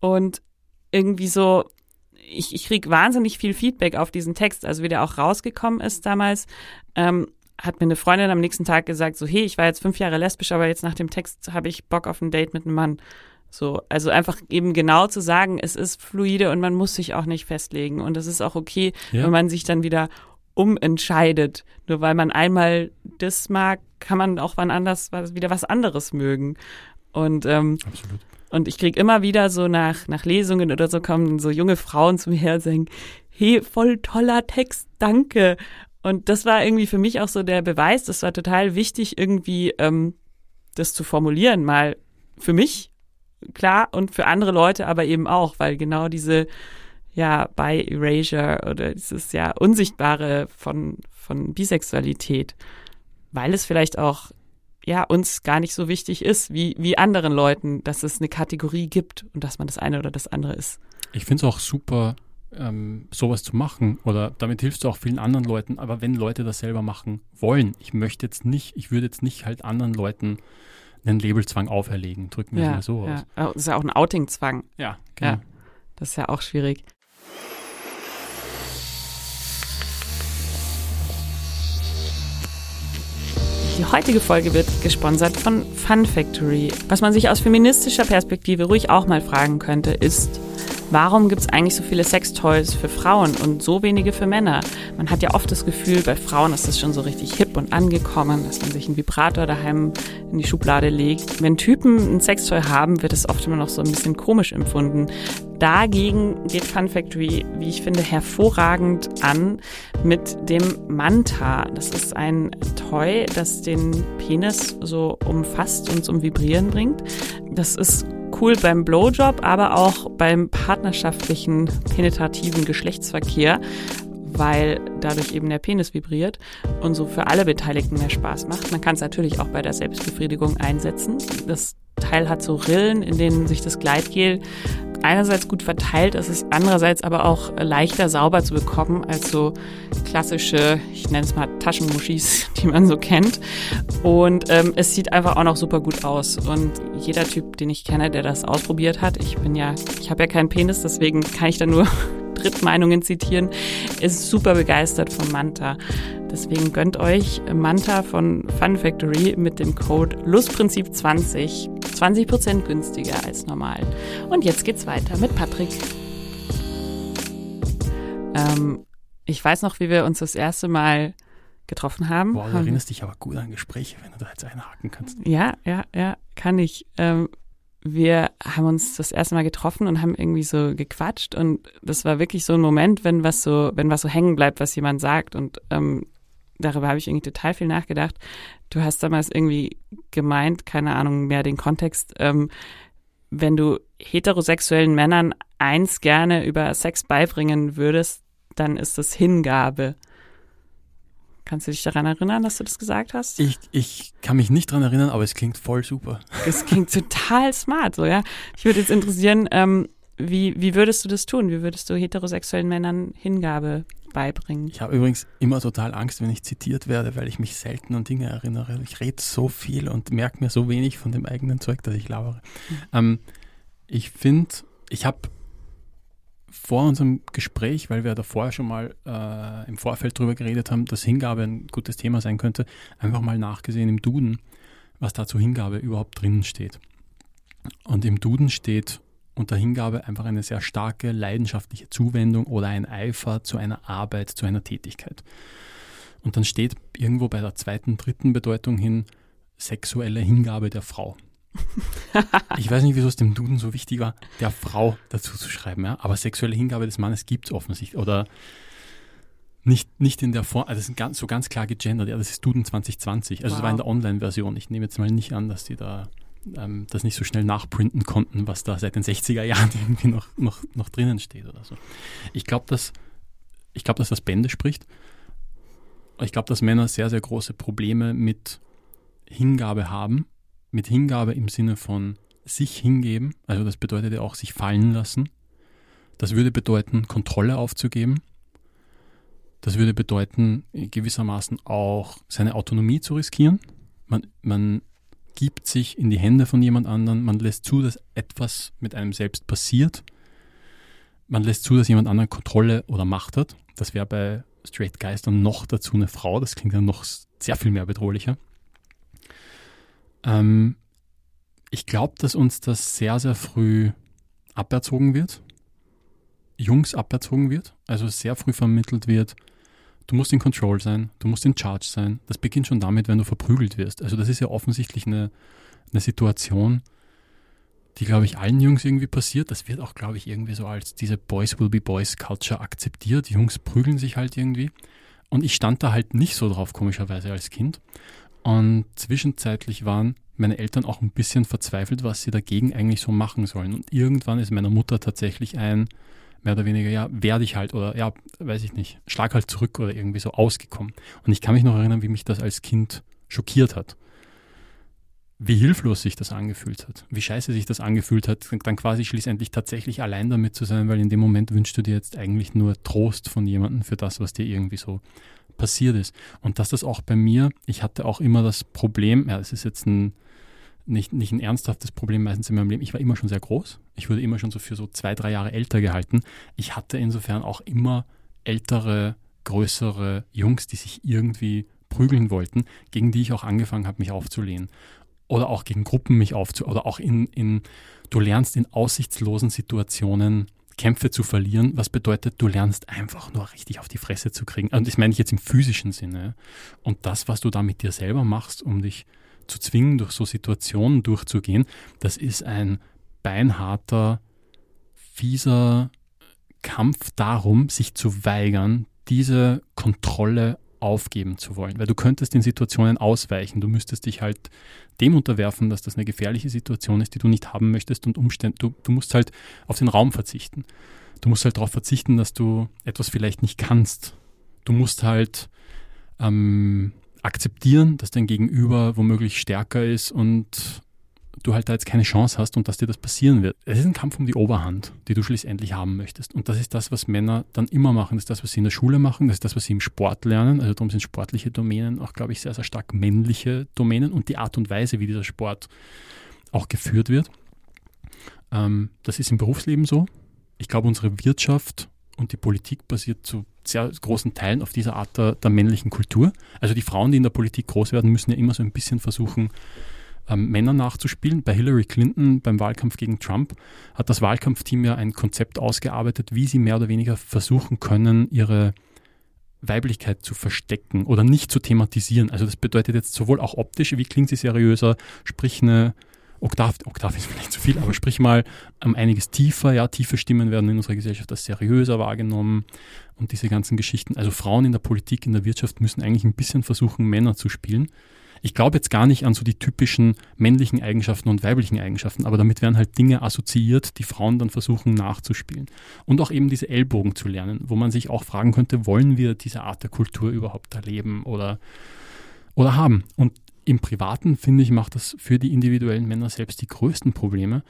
und irgendwie so, ich, ich kriege wahnsinnig viel Feedback auf diesen Text. Also wie der auch rausgekommen ist damals, ähm, hat mir eine Freundin am nächsten Tag gesagt, so, hey, ich war jetzt fünf Jahre lesbisch, aber jetzt nach dem Text habe ich Bock auf ein Date mit einem Mann. So, also einfach eben genau zu sagen, es ist fluide und man muss sich auch nicht festlegen. Und es ist auch okay, ja. wenn man sich dann wieder umentscheidet. Nur weil man einmal das mag, kann man auch wann anders wieder was anderes mögen. Und ähm, Absolut. Und ich krieg immer wieder so nach, nach Lesungen oder so kommen so junge Frauen zu mir her und sagen, hey, voll toller Text, danke. Und das war irgendwie für mich auch so der Beweis, das war total wichtig, irgendwie ähm, das zu formulieren, mal für mich, klar, und für andere Leute aber eben auch, weil genau diese ja bei Erasure oder dieses ja Unsichtbare von, von Bisexualität, weil es vielleicht auch ja, uns gar nicht so wichtig ist, wie, wie anderen Leuten, dass es eine Kategorie gibt und dass man das eine oder das andere ist. Ich finde es auch super, ähm, sowas zu machen oder damit hilfst du auch vielen anderen Leuten, aber wenn Leute das selber machen wollen, ich möchte jetzt nicht, ich würde jetzt nicht halt anderen Leuten einen Labelzwang auferlegen, drücken wir ja, es mal so ja. aus. Das ist ja auch ein Outingzwang. Ja, genau. Ja, das ist ja auch schwierig. Die heutige Folge wird gesponsert von Fun Factory. Was man sich aus feministischer Perspektive ruhig auch mal fragen könnte, ist, Warum gibt es eigentlich so viele Sextoys für Frauen und so wenige für Männer? Man hat ja oft das Gefühl, bei Frauen ist das schon so richtig hip und angekommen, dass man sich einen Vibrator daheim in die Schublade legt. Wenn Typen ein Sextoy haben, wird es oft immer noch so ein bisschen komisch empfunden. Dagegen geht Fun Factory, wie ich finde, hervorragend an mit dem Manta. Das ist ein Toy, das den Penis so umfasst und zum Vibrieren bringt. Das ist cool beim Blowjob, aber auch beim partnerschaftlichen penetrativen Geschlechtsverkehr, weil dadurch eben der Penis vibriert und so für alle Beteiligten mehr Spaß macht. Man kann es natürlich auch bei der Selbstbefriedigung einsetzen. Das Teil hat so Rillen, in denen sich das Gleitgel einerseits gut verteilt ist, es andererseits aber auch leichter sauber zu bekommen als so klassische, ich nenne es mal Taschenmuschis, (laughs) die man so kennt. Und ähm, es sieht einfach auch noch super gut aus. Und jeder Typ, den ich kenne, der das ausprobiert hat, ich bin ja, ich habe ja keinen Penis, deswegen kann ich da nur Drittmeinungen zitieren, ist super begeistert von Manta. Deswegen gönnt euch Manta von Fun Factory mit dem Code Lustprinzip20 20% günstiger als normal. Und jetzt geht's weiter mit Patrick. Ähm, ich weiß noch, wie wir uns das erste Mal getroffen haben. Boah, du erinnerst dich aber gut an Gespräche, wenn du da jetzt einhaken kannst. Ja, ja, ja, kann ich. Ähm, wir haben uns das erste Mal getroffen und haben irgendwie so gequatscht und das war wirklich so ein Moment, wenn was so, wenn was so hängen bleibt, was jemand sagt und ähm, darüber habe ich irgendwie total viel nachgedacht. Du hast damals irgendwie gemeint, keine Ahnung mehr den Kontext, ähm, wenn du heterosexuellen Männern eins gerne über Sex beibringen würdest, dann ist das Hingabe. Kannst du dich daran erinnern, dass du das gesagt hast? Ich, ich kann mich nicht daran erinnern, aber es klingt voll super. Es klingt total smart, so ja. Ich würde jetzt interessieren, ähm, wie, wie würdest du das tun? Wie würdest du heterosexuellen Männern Hingabe beibringen? Ich habe übrigens immer total Angst, wenn ich zitiert werde, weil ich mich selten an Dinge erinnere. Ich rede so viel und merke mir so wenig von dem eigenen Zeug, dass ich labere. Mhm. Ähm, ich finde, ich habe vor unserem Gespräch, weil wir davor schon mal äh, im Vorfeld darüber geredet haben, dass Hingabe ein gutes Thema sein könnte, einfach mal nachgesehen im Duden, was da zur Hingabe überhaupt drinnen steht. Und im Duden steht unter Hingabe einfach eine sehr starke leidenschaftliche Zuwendung oder ein Eifer zu einer Arbeit, zu einer Tätigkeit. Und dann steht irgendwo bei der zweiten, dritten Bedeutung hin sexuelle Hingabe der Frau. Ich weiß nicht, wieso es dem Duden so wichtig war, der Frau dazu zu schreiben, ja? aber sexuelle Hingabe des Mannes gibt es offensichtlich. Oder nicht, nicht in der Form, also das ist ganz, so ganz klar gegendert, ja, das ist Duden 2020. Also wow. das war in der Online-Version. Ich nehme jetzt mal nicht an, dass die da ähm, das nicht so schnell nachprinten konnten, was da seit den 60er Jahren (laughs) irgendwie noch, noch, noch drinnen steht oder so. Ich glaube, dass, ich dass das Bände spricht. Ich glaube, dass Männer sehr, sehr große Probleme mit Hingabe haben. Mit Hingabe im Sinne von sich hingeben. Also das bedeutet ja auch sich fallen lassen. Das würde bedeuten, Kontrolle aufzugeben das würde bedeuten, gewissermaßen auch seine Autonomie zu riskieren. Man, man gibt sich in die Hände von jemand anderem, man lässt zu, dass etwas mit einem selbst passiert. Man lässt zu, dass jemand anderen Kontrolle oder Macht hat. Das wäre bei Straight dann noch dazu eine Frau. Das klingt dann noch sehr viel mehr bedrohlicher. Ähm, ich glaube, dass uns das sehr, sehr früh aberzogen wird. Jungs aberzogen wird. Also sehr früh vermittelt wird, Du musst in Control sein, du musst in Charge sein. Das beginnt schon damit, wenn du verprügelt wirst. Also das ist ja offensichtlich eine, eine Situation, die, glaube ich, allen Jungs irgendwie passiert. Das wird auch, glaube ich, irgendwie so als diese Boys will be Boys Culture akzeptiert. Die Jungs prügeln sich halt irgendwie. Und ich stand da halt nicht so drauf, komischerweise als Kind. Und zwischenzeitlich waren meine Eltern auch ein bisschen verzweifelt, was sie dagegen eigentlich so machen sollen. Und irgendwann ist meiner Mutter tatsächlich ein mehr oder weniger, ja, werde ich halt oder ja, weiß ich nicht, schlag halt zurück oder irgendwie so ausgekommen. Und ich kann mich noch erinnern, wie mich das als Kind schockiert hat. Wie hilflos sich das angefühlt hat, wie scheiße sich das angefühlt hat, dann quasi schließlich tatsächlich allein damit zu sein, weil in dem Moment wünschst du dir jetzt eigentlich nur Trost von jemandem für das, was dir irgendwie so passiert ist. Und dass das auch bei mir, ich hatte auch immer das Problem, ja, es ist jetzt ein nicht, nicht ein ernsthaftes Problem meistens in meinem Leben. Ich war immer schon sehr groß. Ich wurde immer schon so für so zwei, drei Jahre älter gehalten. Ich hatte insofern auch immer ältere, größere Jungs, die sich irgendwie prügeln wollten, gegen die ich auch angefangen habe, mich aufzulehnen. Oder auch gegen Gruppen mich aufzulehnen. Oder auch in, in, du lernst in aussichtslosen Situationen Kämpfe zu verlieren, was bedeutet, du lernst einfach nur richtig auf die Fresse zu kriegen. Und das meine ich jetzt im physischen Sinne. Und das, was du da mit dir selber machst, um dich zu zwingen, durch so Situationen durchzugehen, das ist ein beinharter, fieser Kampf darum, sich zu weigern, diese Kontrolle aufgeben zu wollen. Weil du könntest in Situationen ausweichen. Du müsstest dich halt dem unterwerfen, dass das eine gefährliche Situation ist, die du nicht haben möchtest und Umstände. Du, du musst halt auf den Raum verzichten. Du musst halt darauf verzichten, dass du etwas vielleicht nicht kannst. Du musst halt ähm, akzeptieren, dass dein Gegenüber womöglich stärker ist und du halt da jetzt keine Chance hast und dass dir das passieren wird. Es ist ein Kampf um die Oberhand, die du schließlich haben möchtest. Und das ist das, was Männer dann immer machen. Das ist das, was sie in der Schule machen. Das ist das, was sie im Sport lernen. Also darum sind sportliche Domänen auch, glaube ich, sehr, sehr stark männliche Domänen und die Art und Weise, wie dieser Sport auch geführt wird. Ähm, das ist im Berufsleben so. Ich glaube, unsere Wirtschaft und die Politik basiert zu sehr großen Teilen auf dieser Art der, der, männlichen Kultur. Also die Frauen, die in der Politik groß werden, müssen ja immer so ein bisschen versuchen, ähm, Männer nachzuspielen. Bei Hillary Clinton beim Wahlkampf gegen Trump hat das Wahlkampfteam ja ein Konzept ausgearbeitet, wie sie mehr oder weniger versuchen können, ihre Weiblichkeit zu verstecken oder nicht zu thematisieren. Also das bedeutet jetzt sowohl auch optisch, wie klingt sie seriöser, sprich eine Oktav, Oktav ist vielleicht zu viel, aber sprich mal um, einiges tiefer. Ja, tiefe Stimmen werden in unserer Gesellschaft als seriöser wahrgenommen und diese ganzen Geschichten. Also Frauen in der Politik, in der Wirtschaft müssen eigentlich ein bisschen versuchen, Männer zu spielen. Ich glaube jetzt gar nicht an so die typischen männlichen Eigenschaften und weiblichen Eigenschaften, aber damit werden halt Dinge assoziiert, die Frauen dann versuchen nachzuspielen. Und auch eben diese Ellbogen zu lernen, wo man sich auch fragen könnte, wollen wir diese Art der Kultur überhaupt erleben oder, oder haben? Und im Privaten, finde ich, macht das für die individuellen Männer selbst die größten Probleme,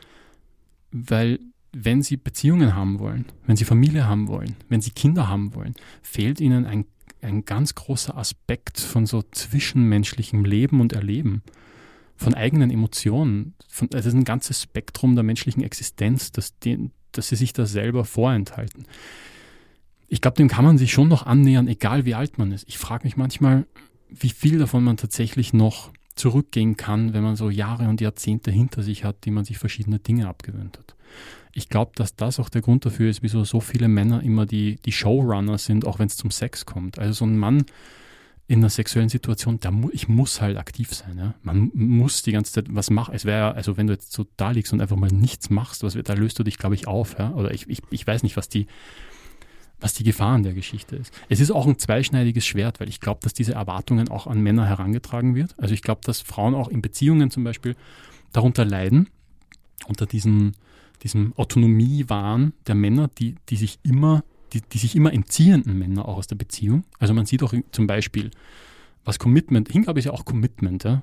weil wenn sie Beziehungen haben wollen, wenn sie Familie haben wollen, wenn sie Kinder haben wollen, fehlt ihnen ein, ein ganz großer Aspekt von so zwischenmenschlichem Leben und Erleben, von eigenen Emotionen. Von, das ist ein ganzes Spektrum der menschlichen Existenz, das, den, dass sie sich da selber vorenthalten. Ich glaube, dem kann man sich schon noch annähern, egal wie alt man ist. Ich frage mich manchmal, wie viel davon man tatsächlich noch zurückgehen kann, wenn man so Jahre und Jahrzehnte hinter sich hat, die man sich verschiedene Dinge abgewöhnt hat. Ich glaube, dass das auch der Grund dafür ist, wieso so viele Männer immer die, die Showrunner sind, auch wenn es zum Sex kommt. Also so ein Mann in einer sexuellen Situation, da mu ich muss halt aktiv sein. Ja? Man muss die ganze Zeit was machen. Es wäre, also wenn du jetzt so da liegst und einfach mal nichts machst, was, da löst du dich, glaube ich, auf. Ja? Oder ich, ich, ich weiß nicht, was die, was die Gefahr an der Geschichte ist. Es ist auch ein zweischneidiges Schwert, weil ich glaube, dass diese Erwartungen auch an Männer herangetragen wird. Also ich glaube, dass Frauen auch in Beziehungen zum Beispiel darunter leiden, unter diesen, diesem Autonomiewahn der Männer, die, die sich immer die, die sich immer entziehenden Männer auch aus der Beziehung. Also man sieht auch zum Beispiel, was Commitment, Hingabe ist ja auch Commitment. Ja?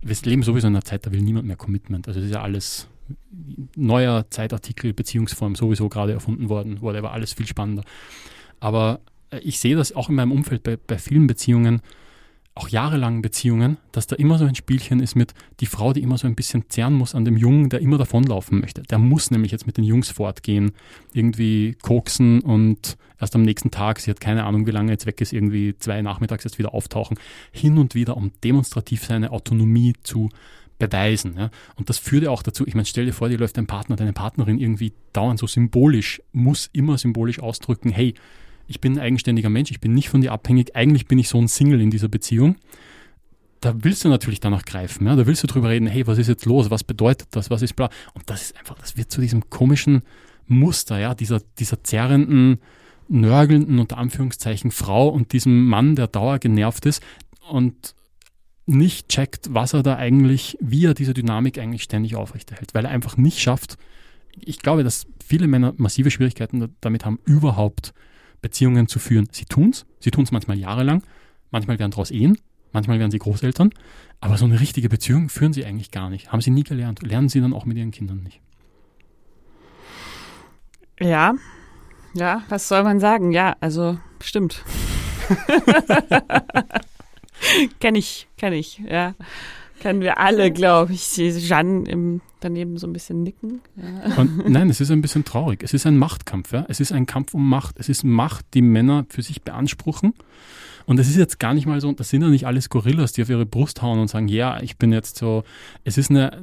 Wir leben sowieso in einer Zeit, da will niemand mehr Commitment. Also das ist ja alles neuer Zeitartikel, Beziehungsform sowieso gerade erfunden worden, aber alles viel spannender. Aber äh, ich sehe das auch in meinem Umfeld bei, bei vielen Beziehungen, auch jahrelangen Beziehungen, dass da immer so ein Spielchen ist mit die Frau, die immer so ein bisschen zerren muss an dem Jungen, der immer davonlaufen möchte. Der muss nämlich jetzt mit den Jungs fortgehen, irgendwie koksen und erst am nächsten Tag, sie hat keine Ahnung, wie lange jetzt weg ist, irgendwie zwei nachmittags erst wieder auftauchen, hin und wieder, um demonstrativ seine Autonomie zu beweisen. Ja. Und das führt ja auch dazu, ich meine, stell dir vor, dir läuft dein Partner, deine Partnerin irgendwie dauernd so symbolisch, muss immer symbolisch ausdrücken, hey, ich bin ein eigenständiger Mensch, ich bin nicht von dir abhängig, eigentlich bin ich so ein Single in dieser Beziehung. Da willst du natürlich danach greifen, ja? da willst du drüber reden, hey, was ist jetzt los, was bedeutet das, was ist bla. Und das ist einfach, das wird zu diesem komischen Muster, ja, dieser, dieser zerrenden, nörgelnden, unter Anführungszeichen, Frau und diesem Mann, der dauer genervt ist und nicht checkt, was er da eigentlich, wie er diese Dynamik eigentlich ständig aufrechterhält, weil er einfach nicht schafft. Ich glaube, dass viele Männer massive Schwierigkeiten damit haben, überhaupt Beziehungen zu führen. Sie tun es, sie tun es manchmal jahrelang, manchmal werden daraus Ehen, manchmal werden sie Großeltern, aber so eine richtige Beziehung führen sie eigentlich gar nicht. Haben sie nie gelernt, lernen sie dann auch mit ihren Kindern nicht. Ja, ja, was soll man sagen? Ja, also stimmt. (laughs) kenn ich, kenn ich, ja. Kennen wir alle, glaube ich. Jeanne im, daneben so ein bisschen nicken. Ja. Und nein, es ist ein bisschen traurig. Es ist ein Machtkampf. Ja? Es ist ein Kampf um Macht. Es ist Macht, die Männer für sich beanspruchen. Und es ist jetzt gar nicht mal so, das sind ja nicht alles Gorillas, die auf ihre Brust hauen und sagen, ja, ich bin jetzt so. Es ist eine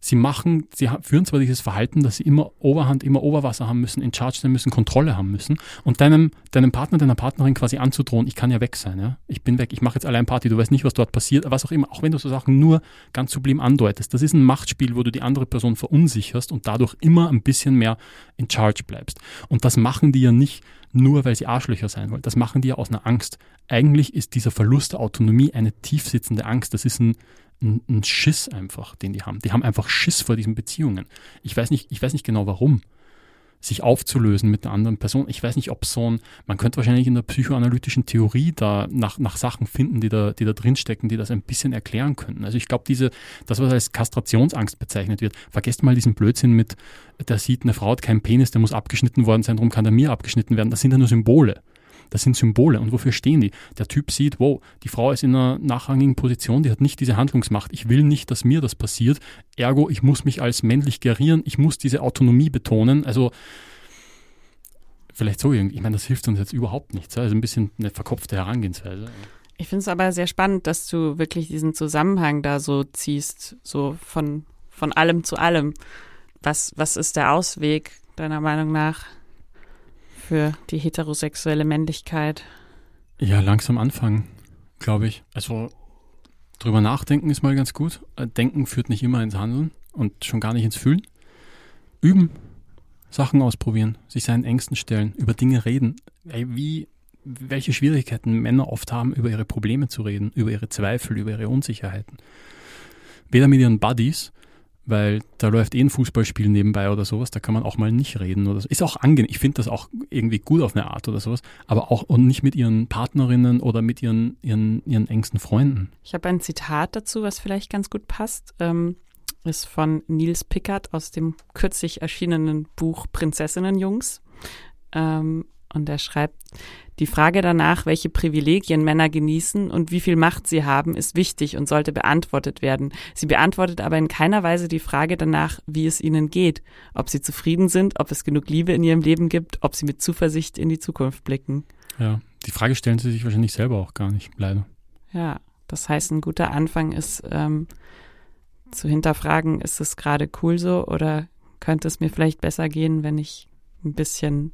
sie machen, sie führen zwar dieses Verhalten, dass sie immer Oberhand, immer Oberwasser haben müssen, in Charge sein müssen, Kontrolle haben müssen und deinem, deinem Partner, deiner Partnerin quasi anzudrohen, ich kann ja weg sein, ja. Ich bin weg, ich mache jetzt allein Party, du weißt nicht, was dort passiert, was auch immer, auch wenn du so Sachen nur ganz sublim andeutest. Das ist ein Machtspiel, wo du die andere Person verunsicherst und dadurch immer ein bisschen mehr in Charge bleibst. Und das machen die ja nicht nur, weil sie Arschlöcher sein wollen. Das machen die ja aus einer Angst. Eigentlich ist dieser Verlust der Autonomie eine tiefsitzende Angst. Das ist ein, ein, ein Schiss einfach, den die haben. Die haben einfach Schiss vor diesen Beziehungen. Ich weiß nicht, ich weiß nicht genau warum sich aufzulösen mit einer anderen Person. Ich weiß nicht, ob so ein, man könnte wahrscheinlich in der psychoanalytischen Theorie da nach, nach Sachen finden, die da, die da drinstecken, die das ein bisschen erklären könnten. Also ich glaube, diese, das, was als Kastrationsangst bezeichnet wird, vergesst mal diesen Blödsinn mit, der sieht, eine Frau hat keinen Penis, der muss abgeschnitten worden sein, darum kann der mir abgeschnitten werden. Das sind ja nur Symbole. Das sind Symbole. Und wofür stehen die? Der Typ sieht, wow, die Frau ist in einer nachrangigen Position, die hat nicht diese Handlungsmacht. Ich will nicht, dass mir das passiert. Ergo, ich muss mich als männlich gerieren. Ich muss diese Autonomie betonen. Also, vielleicht so irgendwie. Ich meine, das hilft uns jetzt überhaupt nichts. Also ein bisschen eine verkopfte Herangehensweise. Ich finde es aber sehr spannend, dass du wirklich diesen Zusammenhang da so ziehst, so von, von allem zu allem. Was, was ist der Ausweg deiner Meinung nach? Für die heterosexuelle Männlichkeit? Ja, langsam anfangen, glaube ich. Also drüber nachdenken ist mal ganz gut. Äh, denken führt nicht immer ins Handeln und schon gar nicht ins Fühlen. Üben, Sachen ausprobieren, sich seinen Ängsten stellen, über Dinge reden. Ey, wie, welche Schwierigkeiten Männer oft haben, über ihre Probleme zu reden, über ihre Zweifel, über ihre Unsicherheiten. Weder mit ihren Buddies, weil da läuft eh ein Fußballspiel nebenbei oder sowas, da kann man auch mal nicht reden oder so. Ist auch angenehm. Ich finde das auch irgendwie gut auf eine Art oder sowas, aber auch und nicht mit ihren Partnerinnen oder mit ihren, ihren, ihren engsten Freunden. Ich habe ein Zitat dazu, was vielleicht ganz gut passt. Ähm, ist von Nils Pickard aus dem kürzlich erschienenen Buch Prinzessinnenjungs. Ähm, und er schreibt, die Frage danach, welche Privilegien Männer genießen und wie viel Macht sie haben, ist wichtig und sollte beantwortet werden. Sie beantwortet aber in keiner Weise die Frage danach, wie es ihnen geht, ob sie zufrieden sind, ob es genug Liebe in ihrem Leben gibt, ob sie mit Zuversicht in die Zukunft blicken. Ja, die Frage stellen sie sich wahrscheinlich selber auch gar nicht, leider. Ja, Das heißt, ein guter Anfang ist ähm, zu hinterfragen, ist es gerade cool so oder könnte es mir vielleicht besser gehen, wenn ich ein bisschen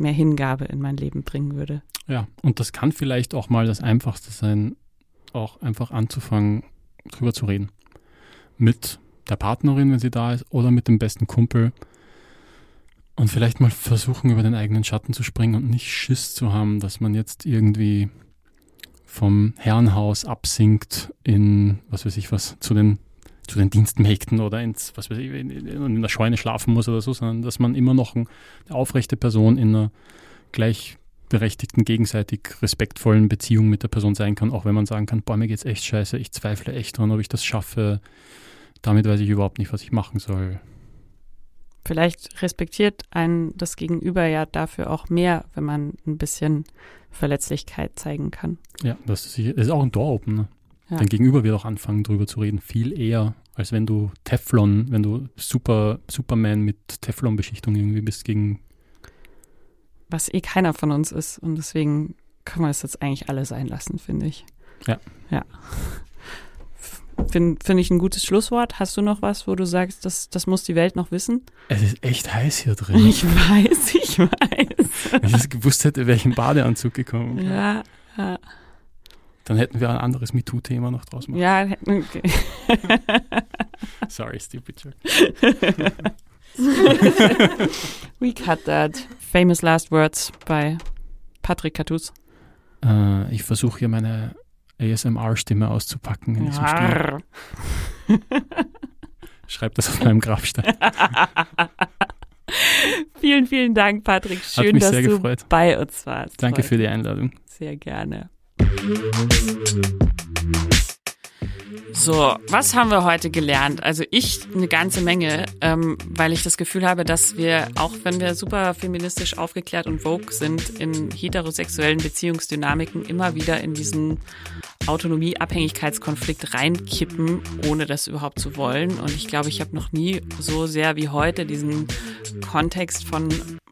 mehr Hingabe in mein Leben bringen würde. Ja, und das kann vielleicht auch mal das Einfachste sein, auch einfach anzufangen, drüber zu reden. Mit der Partnerin, wenn sie da ist, oder mit dem besten Kumpel. Und vielleicht mal versuchen, über den eigenen Schatten zu springen und nicht Schiss zu haben, dass man jetzt irgendwie vom Herrenhaus absinkt in, was weiß ich was, zu den, zu den Dienstmägden oder ins, was weiß ich, in, in der Scheune schlafen muss oder so, sondern dass man immer noch eine aufrechte Person in einer gleichberechtigten, gegenseitig respektvollen Beziehung mit der Person sein kann, auch wenn man sagen kann, boah, mir geht's echt scheiße, ich zweifle echt dran, ob ich das schaffe, damit weiß ich überhaupt nicht, was ich machen soll. Vielleicht respektiert einen das Gegenüber ja dafür auch mehr, wenn man ein bisschen Verletzlichkeit zeigen kann. Ja, das ist auch ein Door-Opener. Ja. Dein Gegenüber wird auch anfangen, darüber zu reden, viel eher, als wenn du Teflon, wenn du Super, Superman mit Teflon-Beschichtung irgendwie bist gegen. Was eh keiner von uns ist. Und deswegen können wir es jetzt eigentlich alle sein lassen, finde ich. Ja. Ja. Finde find ich ein gutes Schlusswort. Hast du noch was, wo du sagst, das, das muss die Welt noch wissen? Es ist echt heiß hier drin. (laughs) Ich weiß, ich weiß. Wenn ich das gewusst hätte, wäre ich im Badeanzug gekommen. Ja, ja. Dann hätten wir ein anderes MeToo-Thema noch draus machen. Ja, okay. (laughs) Sorry, stupid joke. (laughs) We cut that. Famous last words bei Patrick Catus. Äh, ich versuche hier meine ASMR-Stimme auszupacken in diesem Stil. (laughs) Schreib das auf meinem Grabstein. vielen, vielen Dank, Patrick. Schön, dass du gefreut. bei uns warst. Danke heute. für die Einladung. Sehr gerne. So, was haben wir heute gelernt? Also ich eine ganze Menge, ähm, weil ich das Gefühl habe, dass wir, auch wenn wir super feministisch aufgeklärt und vogue sind, in heterosexuellen Beziehungsdynamiken immer wieder in diesen Autonomie-Abhängigkeitskonflikt reinkippen, ohne das überhaupt zu wollen. Und ich glaube, ich habe noch nie so sehr wie heute diesen Kontext von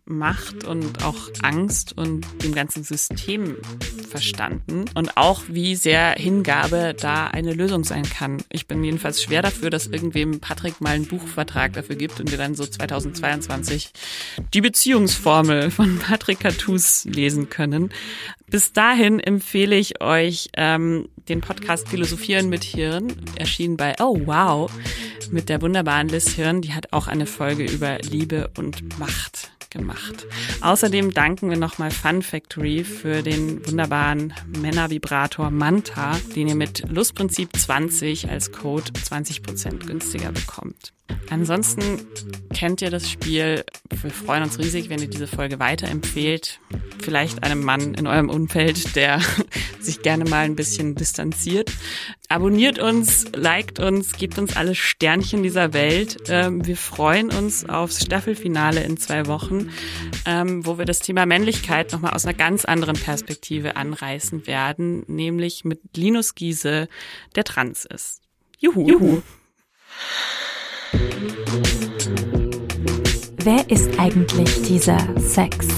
Macht und auch Angst und dem ganzen System verstanden und auch wie sehr Hingabe da eine Lösung sein kann. Ich bin jedenfalls schwer dafür, dass irgendwem Patrick mal einen Buchvertrag dafür gibt und wir dann so 2022 die Beziehungsformel von Patrick Catus lesen können. Bis dahin empfehle ich euch ähm, den Podcast Philosophieren mit Hirn, erschienen bei Oh Wow, mit der wunderbaren Liz Hirn. Die hat auch eine Folge über Liebe und Macht gemacht. Außerdem danken wir nochmal Fun Factory für den wunderbaren Männervibrator Manta, den ihr mit Lustprinzip 20 als Code 20% günstiger bekommt. Ansonsten kennt ihr das Spiel. Wir freuen uns riesig, wenn ihr diese Folge weiterempfehlt. Vielleicht einem Mann in eurem Umfeld, der (laughs) sich gerne mal ein bisschen distanziert. Abonniert uns, liked uns, gebt uns alle Sternchen dieser Welt. Ähm, wir freuen uns aufs Staffelfinale in zwei Wochen, ähm, wo wir das Thema Männlichkeit nochmal aus einer ganz anderen Perspektive anreißen werden, nämlich mit Linus Giese, der trans ist. Juhu. Juhu. Wer ist eigentlich dieser Sex?